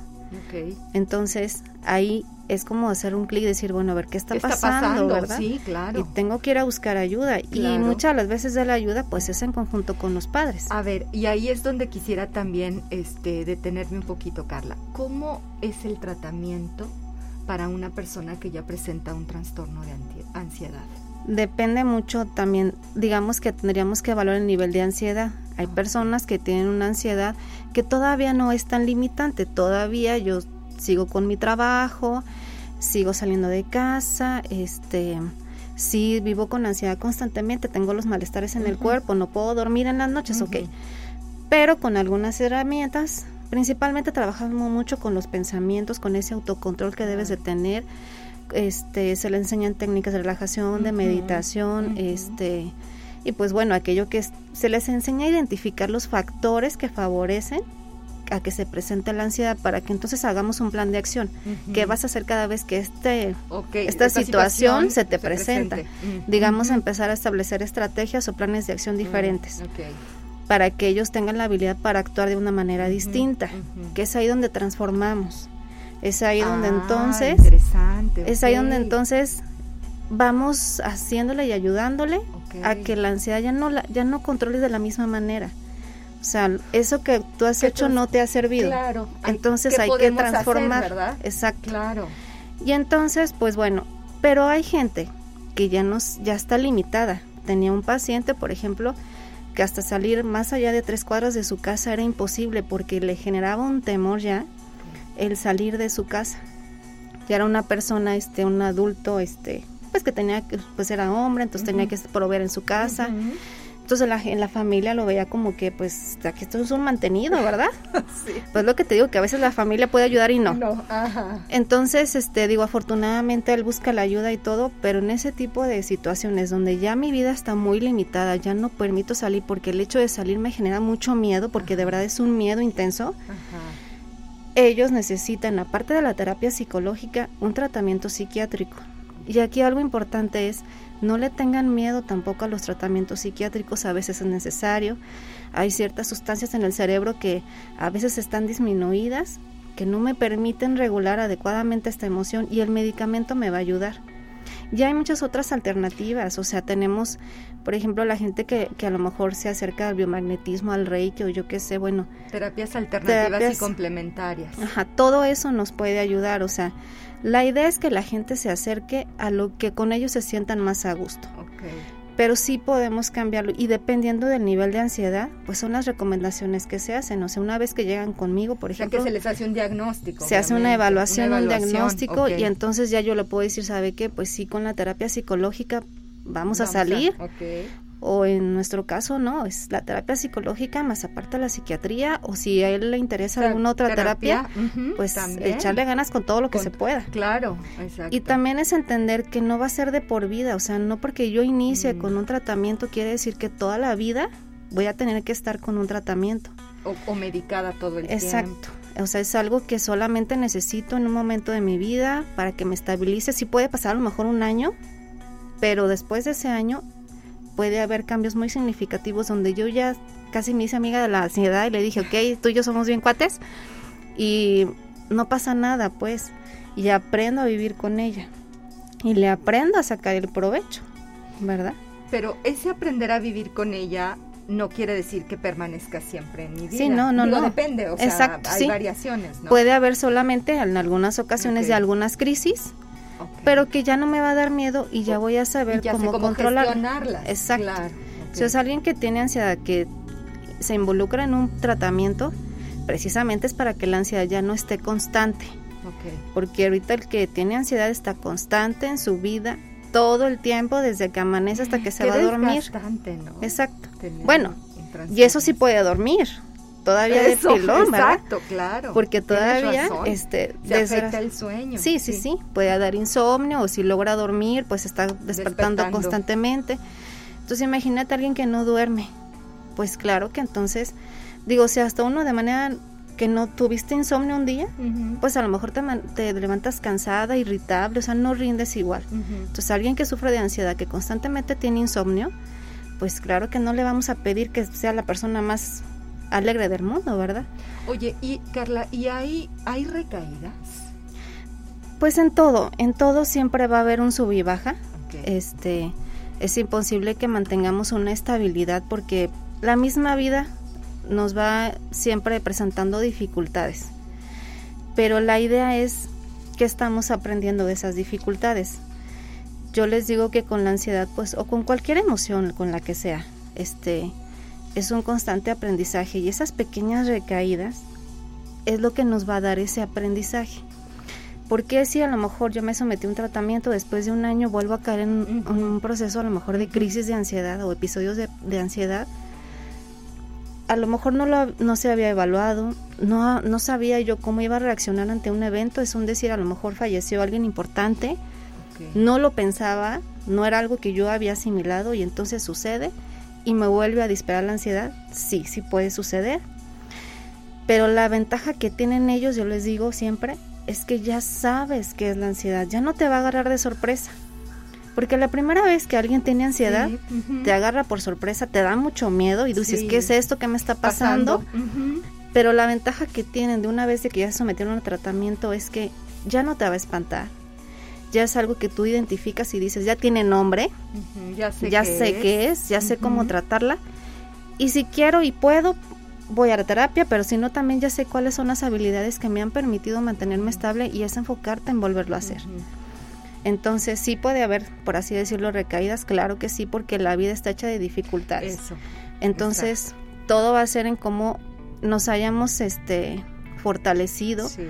Entonces ahí es como hacer un clic y decir, bueno, a ver qué está, ¿Qué está pasando, pasando? ¿verdad? Sí, claro. Y tengo que ir a buscar ayuda. Y muchas de las veces de la ayuda, pues es en conjunto con los padres. A ver, y ahí es donde quisiera también este, detenerme un poquito, Carla. ¿Cómo es el tratamiento para una persona que ya presenta un trastorno de ansiedad? Depende mucho también, digamos que tendríamos que evaluar el nivel de ansiedad. Hay Ok. personas que tienen una ansiedad que todavía no es tan limitante, todavía yo sigo con mi trabajo, sigo saliendo de casa, este sí vivo con ansiedad constantemente, tengo los malestares en el cuerpo, no puedo dormir en las noches, ok. Ujú. Pero con algunas herramientas, principalmente trabajamos mucho con los pensamientos, con ese autocontrol que debes de tener. Este, se le enseñan técnicas de relajación, de meditación, este, y pues bueno, aquello que es- se les enseña a identificar los factores que favorecen a que se presente la ansiedad para que entonces hagamos un plan de acción. Ujú. ¿Qué vas a hacer cada vez que este Ok, esta situación se te presenta. digamos, empezar a establecer estrategias o planes de acción diferentes Mm, ok. para que ellos tengan la habilidad para actuar de una manera distinta, que es ahí donde transformamos. Es ahí donde Ah, entonces interesante, es ahí donde entonces vamos haciéndole y ayudándole a que la ansiedad ya no la, ya no controles de la misma manera. O sea, eso que tú has hecho no te ha servido. Claro. Entonces ¿qué hay que hacer, transformar. ¿verdad? Exacto. Claro. Y entonces, pues bueno, pero hay gente que ya nos, ya está limitada. Tenía un paciente, por ejemplo, que hasta salir más allá de tres cuadras de su casa era imposible porque le generaba un temor ya el salir de su casa. Ya era una persona, este, un adulto, este, pues que tenía que, pues era hombre, entonces tenía que proveer en su casa. Ujú. Entonces la, en la familia lo veía como que, pues, que esto es un mantenido, ¿verdad? sí. Pues lo que te digo, que a veces la familia puede ayudar y no. No, ajá. Entonces, este, digo, afortunadamente él busca la ayuda y todo, pero en ese tipo de situaciones donde ya mi vida está muy limitada, ya no permito salir porque el hecho de salir me genera mucho miedo, porque de verdad es un miedo intenso. Ajá. Ellos necesitan, aparte de la terapia psicológica, un tratamiento psiquiátrico. Y aquí algo importante es, no le tengan miedo tampoco a los tratamientos psiquiátricos, a veces es necesario. Hay ciertas sustancias en el cerebro que a veces están disminuidas, que no me permiten regular adecuadamente esta emoción y el medicamento me va a ayudar. Ya hay muchas otras alternativas, o sea, tenemos, por ejemplo, la gente que, que a lo mejor se acerca al biomagnetismo, al reiki o yo qué sé, bueno, Terapias alternativas Terapias- y complementarias. Ajá, todo eso nos puede ayudar, o sea, la idea es que la gente se acerque a lo que con ellos se sientan más a gusto, Ok. Pero sí podemos cambiarlo y dependiendo del nivel de ansiedad, pues son las recomendaciones que se hacen, o sea, una vez que llegan conmigo, por O sea, ejemplo, que se les hace un diagnóstico. se hace una evaluación, una un diagnóstico y entonces ya yo le puedo decir, ¿sabe qué? Pues sí, con la terapia psicológica vamos, a salir ok. O en nuestro caso no, es la terapia psicológica más aparte la psiquiatría o si a él le interesa Ter- alguna otra terapia, pues también. echarle ganas con todo lo que Con- se pueda. Claro, exacto. Y también es entender que no va a ser de por vida, o sea, no porque yo inicie Mm. con un tratamiento quiere decir que toda la vida voy a tener que estar con un tratamiento. o, o medicada todo el Exacto. O sea, es algo que solamente necesito en un momento de mi vida para que me estabilice. Sí puede pasar a lo mejor un año, pero después de ese año puede haber cambios muy significativos donde yo ya casi me hice amiga de la ansiedad y le dije, ok, tú y yo somos bien cuates y no pasa nada, pues, y aprendo a vivir con ella y le aprendo a sacar el provecho, ¿verdad? Pero ese aprender a vivir con ella no quiere decir que permanezca siempre en mi vida. Sí, no, no, Digo, no. depende, o sea, hay sí. variaciones, ¿no? Puede haber solamente en algunas ocasiones de algunas crisis, Pero que ya no me va a dar miedo y ya voy a saber ya cómo, cómo controlar. gestionarlas. Exacto. Claro, Si es alguien que tiene ansiedad, que se involucra en un tratamiento, precisamente es para que la ansiedad ya no esté constante. Porque ahorita el que tiene ansiedad está constante en su vida todo el tiempo, desde que amanece hasta que se Qué va a dormir. ¿no? Exacto. Tener Bueno, Y eso sí puede dormir, todavía Eso, de pilón, ¿verdad? Exacto, claro. Porque todavía, este, se afecta el sueño. Sí, sí, sí, puede dar insomnio o si logra dormir, pues está despertando, Despertando. constantemente. Entonces imagínate a alguien que no duerme. Pues claro que entonces, digo, si hasta uno de manera que no tuviste insomnio un día, pues a lo mejor te, levantas cansada, irritable, o sea, no rindes igual. Entonces alguien que sufre de ansiedad, que constantemente tiene insomnio, pues claro que no le vamos a pedir que sea la persona más alegre del mundo, ¿verdad? Oye, y Carla, ¿y hay, hay recaídas? Pues en todo, en todo siempre va a haber un sub y baja. Este es imposible que mantengamos una estabilidad porque la misma vida nos va siempre presentando dificultades. Pero la idea es que estamos aprendiendo de esas dificultades. Yo les digo que con la ansiedad, pues, o con cualquier emoción, con la que sea, este, es un constante aprendizaje y esas pequeñas recaídas es lo que nos va a dar ese aprendizaje. Porque si a lo mejor yo me sometí a un tratamiento, después de un año vuelvo a caer en, un proceso a lo mejor de crisis de ansiedad o episodios de, de ansiedad? A lo mejor no, lo, no se había evaluado, no, no sabía yo cómo iba a reaccionar ante un evento, es un decir, a lo mejor falleció alguien importante, no lo pensaba, no era algo que yo había asimilado y entonces sucede y me vuelve a disparar la ansiedad. Sí, sí puede suceder. Pero la ventaja que tienen ellos, yo les digo siempre, es que ya sabes qué es la ansiedad, ya no te va a agarrar de sorpresa. Porque la primera vez que alguien tiene ansiedad, Sí, te agarra por sorpresa, te da mucho miedo y dices, Sí. ¿qué es esto que me está pasando? Pero la ventaja que tienen de una vez de que ya se sometieron a tratamiento es que ya no te va a espantar. Ya es algo que tú identificas y dices, ya tiene nombre, Ya sé, ya qué sé es. qué es, ya sé cómo tratarla. Y si quiero y puedo, voy a la terapia, pero si no, también ya sé cuáles son las habilidades que me han permitido mantenerme estable y es enfocarte en volverlo a hacer. Entonces sí puede haber, por así decirlo, recaídas, claro que sí, porque la vida está hecha de dificultades. Eso. Entonces todo va a ser en cómo nos hayamos este fortalecido, Sí.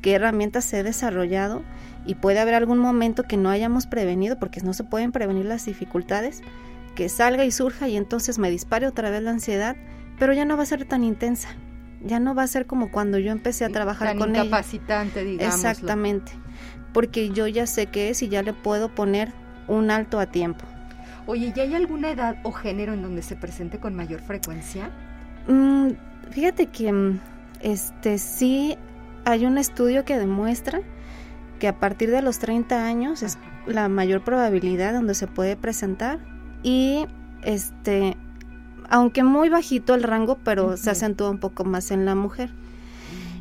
qué herramientas he desarrollado y puede haber algún momento que no hayamos prevenido, porque no se pueden prevenir las dificultades, que salga y surja y entonces me dispare otra vez la ansiedad, pero ya no va a ser tan intensa. Ya no va a ser como cuando yo empecé a trabajar tan con incapacitante, digamos. Exactamente. Porque yo ya sé qué es y ya le puedo poner un alto a tiempo. Oye, ¿y hay alguna edad o género en donde se presente con mayor frecuencia? Mm, fíjate que mm, este sí hay un estudio que demuestra que a partir de los 30 años es la mayor probabilidad donde se puede presentar y este aunque muy bajito el rango, pero se acentúa un poco más en la mujer.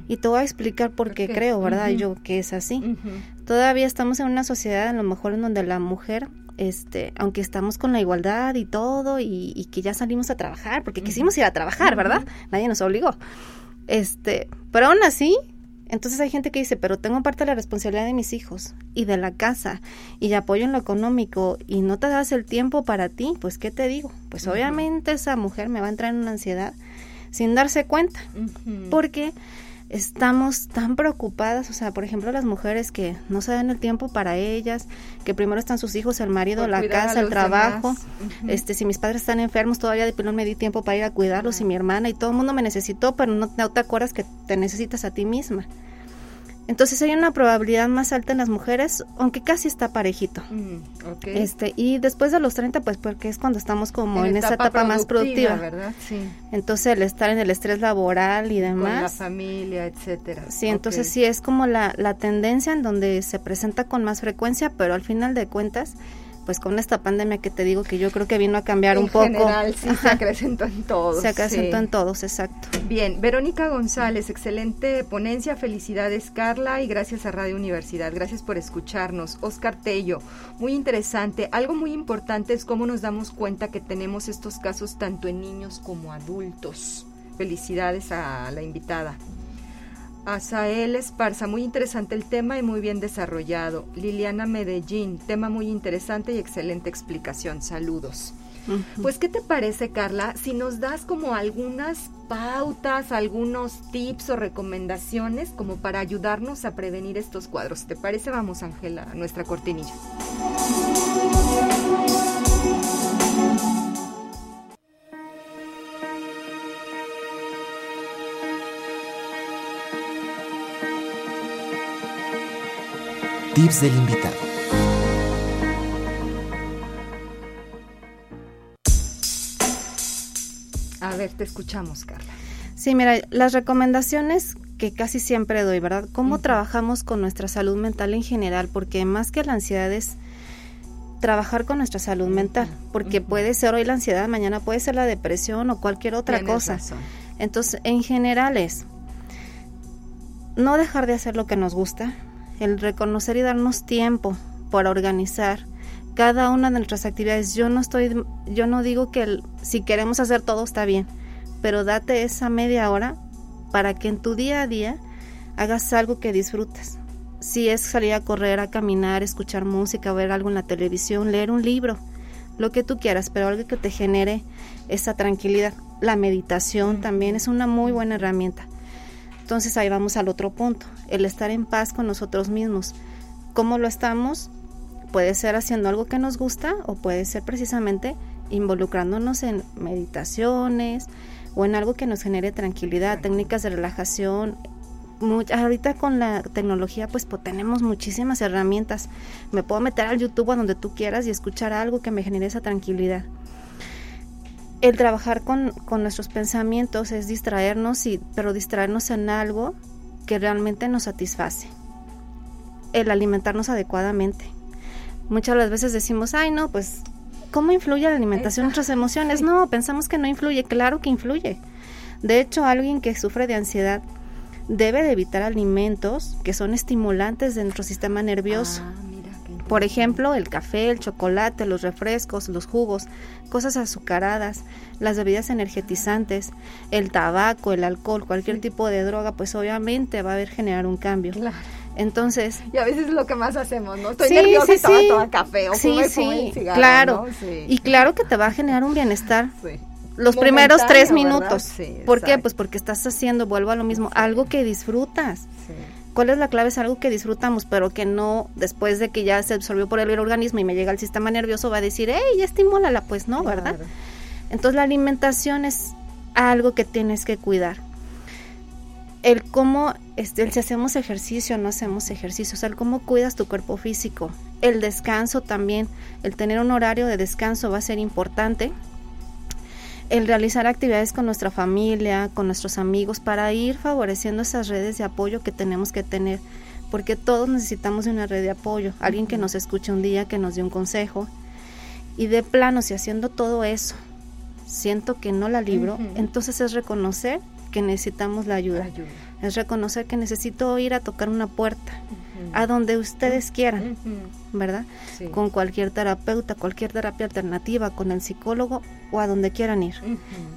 Y te voy a explicar por, qué, creo, ¿verdad? Yo que es así. Todavía estamos en una sociedad a lo mejor en donde la mujer este, aunque estamos con la igualdad y todo, y, que ya salimos a trabajar, porque quisimos ir a trabajar, ¿verdad? Nadie nos obligó. Este, pero aún así, entonces hay gente que dice, pero tengo parte de la responsabilidad de mis hijos y de la casa y de apoyo en lo económico y no te das el tiempo para ti, pues ¿qué te digo? Pues obviamente esa mujer me va a entrar en una ansiedad sin darse cuenta, porque estamos tan preocupadas, o sea, por ejemplo, las mujeres que no se dan el tiempo para ellas, que primero están sus hijos, el marido, la casa, el trabajo. Este, si mis padres están enfermos, todavía de pilón me di tiempo para ir a cuidarlos y mi hermana y todo el mundo me necesitó, pero no, no te acuerdas que te necesitas a ti misma. Entonces hay una probabilidad más alta en las mujeres, aunque casi está parejito. Mm, este Y después de los 30, pues porque es cuando estamos como en, esa etapa más productiva. ¿verdad? Sí. Entonces el estar en el estrés laboral y demás. Con la familia, etcétera. Sí, entonces sí es como la, la tendencia en donde se presenta con más frecuencia, pero al final de cuentas pues con esta pandemia que te digo que yo creo que vino a cambiar un poco. General, sí, se acrecentó en todos. Se acrecentó en todos, exacto. Bien, Verónica González, excelente ponencia, felicidades Carla y gracias a Radio Universidad, gracias por escucharnos. Oscar Tello, muy interesante. Algo muy importante es cómo nos damos cuenta que tenemos estos casos tanto en niños como adultos. Felicidades a la invitada. Asael Esparza, muy interesante el tema y muy bien desarrollado. Liliana Medellín, tema muy interesante y excelente explicación. Saludos. Pues, ¿qué te parece, Carla, si nos das como algunas pautas, algunos tips o recomendaciones como para ayudarnos a prevenir estos cuadros? ¿Te parece? Vamos, Ángela, a nuestra cortinilla. Tips del invitado. A ver, te escuchamos, Carla. Sí, mira, las recomendaciones que casi siempre doy, ¿verdad? ¿Cómo trabajamos con nuestra salud mental en general? Porque más que la ansiedad es trabajar con nuestra salud mental, porque puede ser hoy la ansiedad, mañana puede ser la depresión o cualquier otra cosa. Entonces, en general es no dejar de hacer lo que nos gusta, el reconocer y darnos tiempo para organizar cada una de nuestras actividades. Yo no estoy, yo no digo que si queremos hacer todo está bien, pero date esa media hora para que en tu día a día hagas algo que disfrutes. Si es salir a correr, a caminar, escuchar música, ver algo en la televisión, leer un libro, lo que tú quieras, pero algo que te genere esa tranquilidad. La meditación también es una muy buena herramienta. Entonces ahí vamos al otro punto, el estar en paz con nosotros mismos. ¿Cómo lo estamos? Puede ser haciendo algo que nos gusta o puede ser precisamente involucrándonos en meditaciones o en algo que nos genere tranquilidad, técnicas de relajación. ahorita con la tecnología pues, pues tenemos muchísimas herramientas. Me puedo meter al YouTube a donde tú quieras y escuchar algo que me genere esa tranquilidad el trabajar con, nuestros pensamientos es distraernos, y, pero distraernos en algo que realmente nos satisface. El alimentarnos adecuadamente. Muchas las veces decimos, ay no, pues, ¿cómo influye la alimentación en nuestras emociones? No, pensamos que no influye, claro que influye. De hecho, alguien que sufre de ansiedad debe de evitar alimentos que son estimulantes de nuestro sistema nervioso. Ah, por ejemplo, el café, el chocolate, los refrescos, los jugos, cosas azucaradas, las bebidas energetizantes, el tabaco, el alcohol, cualquier tipo de droga, pues obviamente va a haber generar un cambio. Claro. Entonces, y a veces es lo que más hacemos, ¿no? Estoy nerviosa sí, sí. tomar café o sí, sí, cigarro, claro. Y claro que te va a generar un bienestar. Los primeros tres minutos. ¿Por qué? Pues porque estás haciendo, vuelvo a lo mismo, algo que disfrutas. ¿Cuál es la clave? Es algo que disfrutamos, pero que no, después de que ya se absorbió por el organismo y me llega al sistema nervioso, va a decir, hey, ya estimúlala, pues no, ¿verdad? Entonces la alimentación es algo que tienes que cuidar. El cómo, este, el si hacemos ejercicio o no hacemos ejercicio, o sea, el cómo cuidas tu cuerpo físico. El descanso también, el tener un horario de descanso va a ser importante el realizar actividades con nuestra familia, con nuestros amigos, para ir favoreciendo esas redes de apoyo que tenemos que tener, porque todos necesitamos de una red de apoyo, alguien que nos escuche un día, que nos dé un consejo, y de plano, si haciendo todo eso, siento que no la libro, entonces es reconocer que necesitamos la ayuda. Es reconocer que necesito ir a tocar una puerta, a donde ustedes quieran, ¿verdad? Con cualquier terapeuta, cualquier terapia alternativa, con el psicólogo o a donde quieran ir.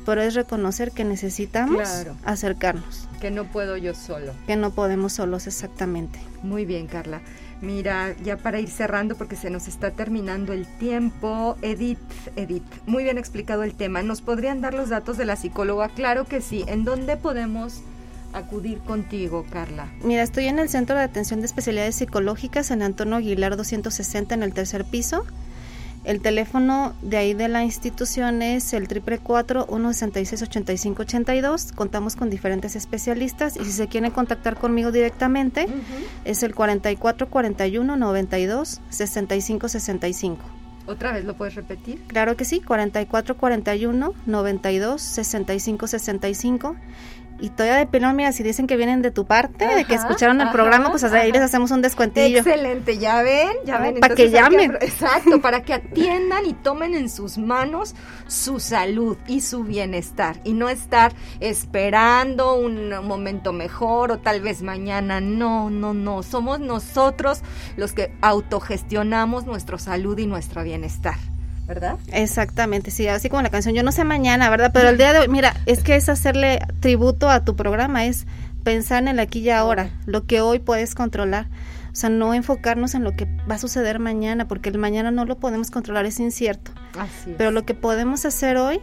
Pero es reconocer que necesitamos acercarnos. Que no puedo yo solo. Que no podemos solos, exactamente. Muy bien, Carla. Mira, ya para ir cerrando porque se nos está terminando el tiempo, Edith, Edith, muy bien explicado el tema. ¿Nos podrían dar los datos de la psicóloga? Claro que sí. ¿En dónde podemos acudir contigo, Carla? Mira, estoy en el Centro de Atención de Especialidades Psicológicas en Antonio Aguilar 260 en el tercer piso. El teléfono de ahí de la institución es el 444-166-8582. Contamos con diferentes especialistas y si se quieren contactar conmigo directamente es el 4441-92-6565. ¿Otra vez lo puedes repetir? Claro que sí, 4441 92 65 65 y todavía de pelón, mira, si dicen que vienen de tu parte, de que escucharon el programa, pues ahí les hacemos un descuentillo. Excelente, ya ven, ya ven. Para que llamen. exacto, para que atiendan y tomen en sus manos su salud y su bienestar. Y no estar esperando un momento mejor o tal vez mañana. No, no, no. Somos nosotros los que autogestionamos nuestra salud y nuestro bienestar. ¿Verdad? Exactamente, sí, así como la canción, yo no sé mañana, ¿verdad? Pero el día de hoy, mira, es que es hacerle tributo a tu programa, es pensar en el aquí y ahora, lo que hoy puedes controlar. O sea, no enfocarnos en lo que va a suceder mañana, porque el mañana no lo podemos controlar, es incierto. Así Pero lo que podemos hacer hoy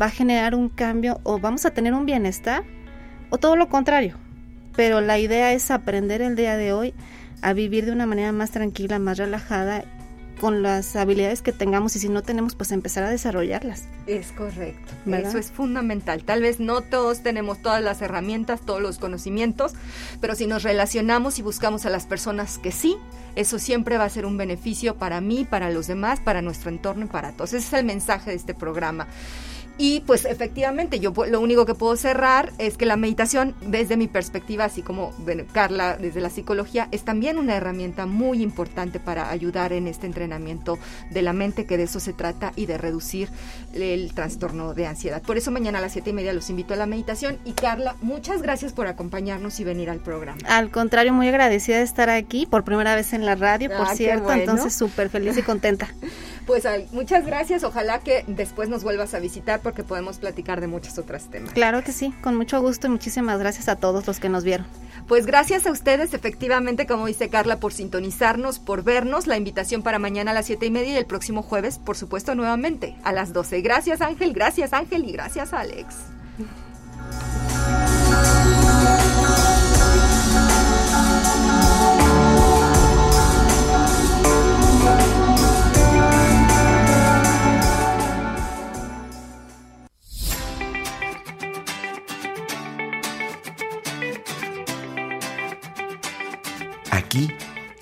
va a generar un cambio o vamos a tener un bienestar o todo lo contrario. Pero la idea es aprender el día de hoy a vivir de una manera más tranquila, más relajada con las habilidades que tengamos y si no tenemos, pues empezar a desarrollarlas. Es correcto. Eso es fundamental. Tal vez no todos tenemos todas las herramientas, todos los conocimientos, pero si nos relacionamos y buscamos a las personas que sí, eso siempre va a ser un beneficio para mí, para los demás, para nuestro entorno y para todos. Ese es el mensaje de este programa. Y pues efectivamente, yo lo único que puedo cerrar es que la meditación, desde mi perspectiva, así como Carla desde la psicología, es también una herramienta muy importante para ayudar en este entrenamiento de la mente, que de eso se trata, y de reducir el trastorno de ansiedad. Por eso mañana a las siete y media los invito a la meditación. Y Carla, muchas gracias por acompañarnos y venir al programa. Al contrario, muy agradecida de estar aquí por primera vez en la radio, por ah, cierto, entonces súper feliz y contenta. Pues muchas gracias, ojalá que después nos vuelvas a visitar porque podemos platicar de muchos otros temas. Claro que sí, con mucho gusto y muchísimas gracias a todos los que nos vieron. Pues gracias a ustedes, efectivamente, como dice Carla, por sintonizarnos, por vernos. La invitación para mañana a las siete y media y el próximo jueves, por supuesto, nuevamente a las 12. Gracias Ángel, gracias Ángel y gracias Alex.